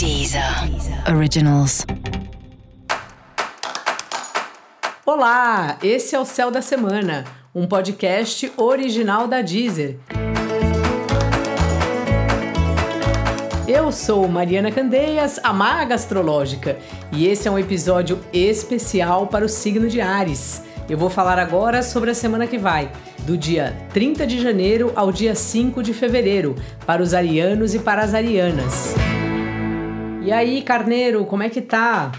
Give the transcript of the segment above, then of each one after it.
Deezer Originals. Olá, esse é o Céu da Semana, um podcast original da Deezer. Eu sou Mariana Candeias, a maga astrológica, e esse é um episódio especial para o signo de Ares. Eu vou falar agora sobre a semana que vai, do dia 30 de janeiro ao dia 5 de fevereiro, para os arianos e para as arianas. E aí, carneiro, como é que tá?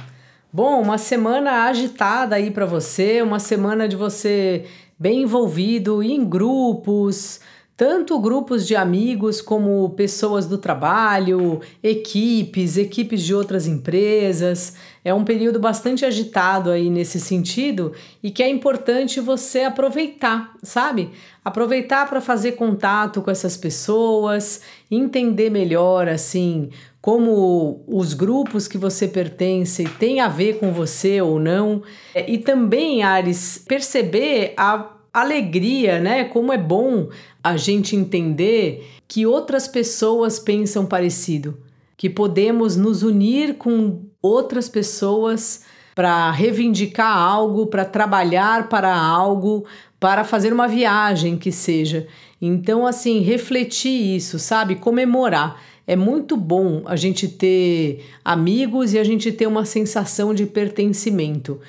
Bom, uma semana agitada aí para você, uma semana de você bem envolvido em grupos, tanto grupos de amigos como pessoas do trabalho, equipes, equipes de outras empresas. É um período bastante agitado aí nesse sentido e que é importante você aproveitar, sabe? Aproveitar para fazer contato com essas pessoas, entender melhor assim como os grupos que você pertence têm a ver com você ou não. E também, Ares, perceber a alegria, né? Como é bom a gente entender que outras pessoas pensam parecido, que podemos nos unir com outras pessoas para reivindicar algo, para trabalhar para algo, para fazer uma viagem que seja. Então, assim, refletir isso, sabe? Comemorar. É muito bom a gente ter amigos e a gente ter uma sensação de pertencimento.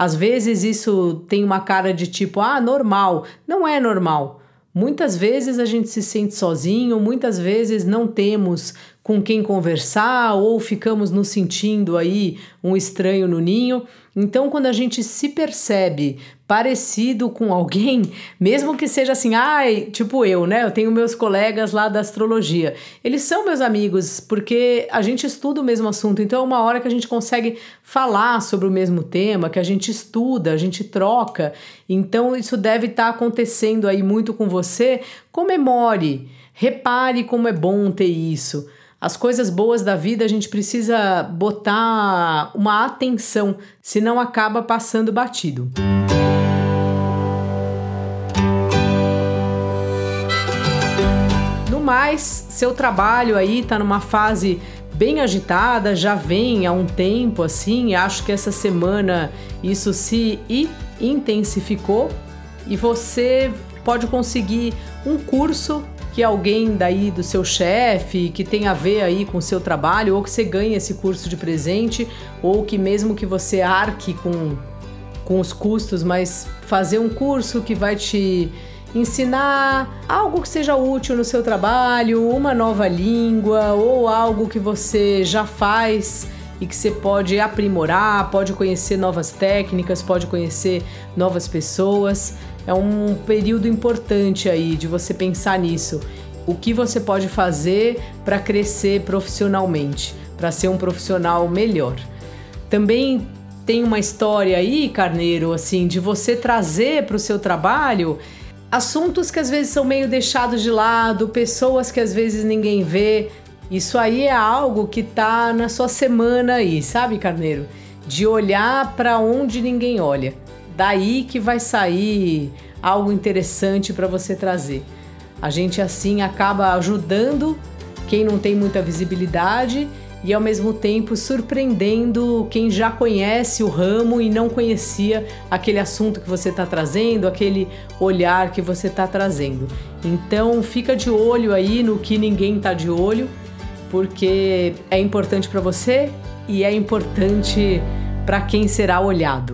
Às vezes isso tem uma cara de tipo, ah, normal. Não é normal. Muitas vezes a gente se sente sozinho, muitas vezes não temos com quem conversar ou ficamos nos sentindo aí um estranho no ninho. Então, quando a gente se percebe parecido com alguém, mesmo que seja assim, ai, tipo eu, né? Eu tenho meus colegas lá da astrologia. Eles são meus amigos porque a gente estuda o mesmo assunto. Então, é uma hora que a gente consegue falar sobre o mesmo tema, que a gente estuda, a gente troca. Então, isso deve estar tá acontecendo aí muito com você. Comemore, repare como é bom ter isso. As coisas boas da vida a gente precisa botar uma atenção, senão acaba passando batido. No mais, seu trabalho aí tá numa fase bem agitada, já vem há um tempo assim, acho que essa semana isso se intensificou e você pode conseguir um curso que alguém daí do seu chefe, que tem a ver aí com o seu trabalho, ou que você ganhe esse curso de presente, ou que mesmo que você arque com, com os custos, mas fazer um curso que vai te ensinar algo que seja útil no seu trabalho, uma nova língua ou algo que você já faz e que você pode aprimorar, pode conhecer novas técnicas, pode conhecer novas pessoas é um período importante aí de você pensar nisso. O que você pode fazer para crescer profissionalmente, para ser um profissional melhor. Também tem uma história aí, Carneiro, assim, de você trazer para o seu trabalho assuntos que às vezes são meio deixados de lado, pessoas que às vezes ninguém vê. Isso aí é algo que tá na sua semana aí, sabe, Carneiro? De olhar para onde ninguém olha. Daí que vai sair algo interessante para você trazer. A gente assim acaba ajudando quem não tem muita visibilidade e ao mesmo tempo surpreendendo quem já conhece o ramo e não conhecia aquele assunto que você está trazendo, aquele olhar que você está trazendo. Então fica de olho aí no que ninguém está de olho, porque é importante para você e é importante para quem será olhado.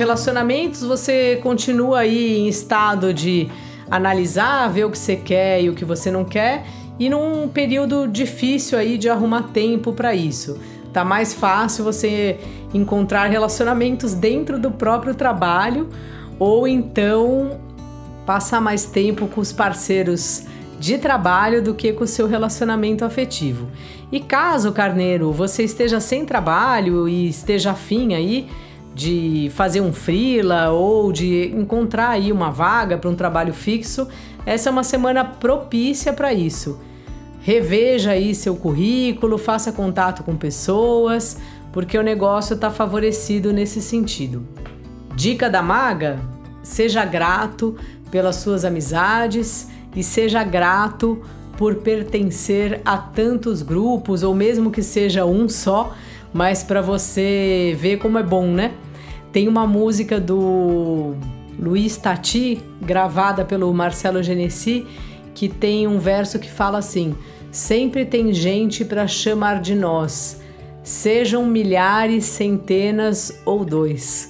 relacionamentos, você continua aí em estado de analisar, ver o que você quer e o que você não quer, e num período difícil aí de arrumar tempo para isso. Tá mais fácil você encontrar relacionamentos dentro do próprio trabalho ou então passar mais tempo com os parceiros de trabalho do que com o seu relacionamento afetivo. E caso, carneiro, você esteja sem trabalho e esteja afim aí, de fazer um freela ou de encontrar aí uma vaga para um trabalho fixo, essa é uma semana propícia para isso. Reveja aí seu currículo, faça contato com pessoas, porque o negócio está favorecido nesse sentido. Dica da maga: seja grato pelas suas amizades e seja grato por pertencer a tantos grupos ou mesmo que seja um só, mas para você ver como é bom, né? Tem uma música do Luiz Tati, gravada pelo Marcelo Genesi, que tem um verso que fala assim: Sempre tem gente para chamar de nós, sejam milhares, centenas ou dois.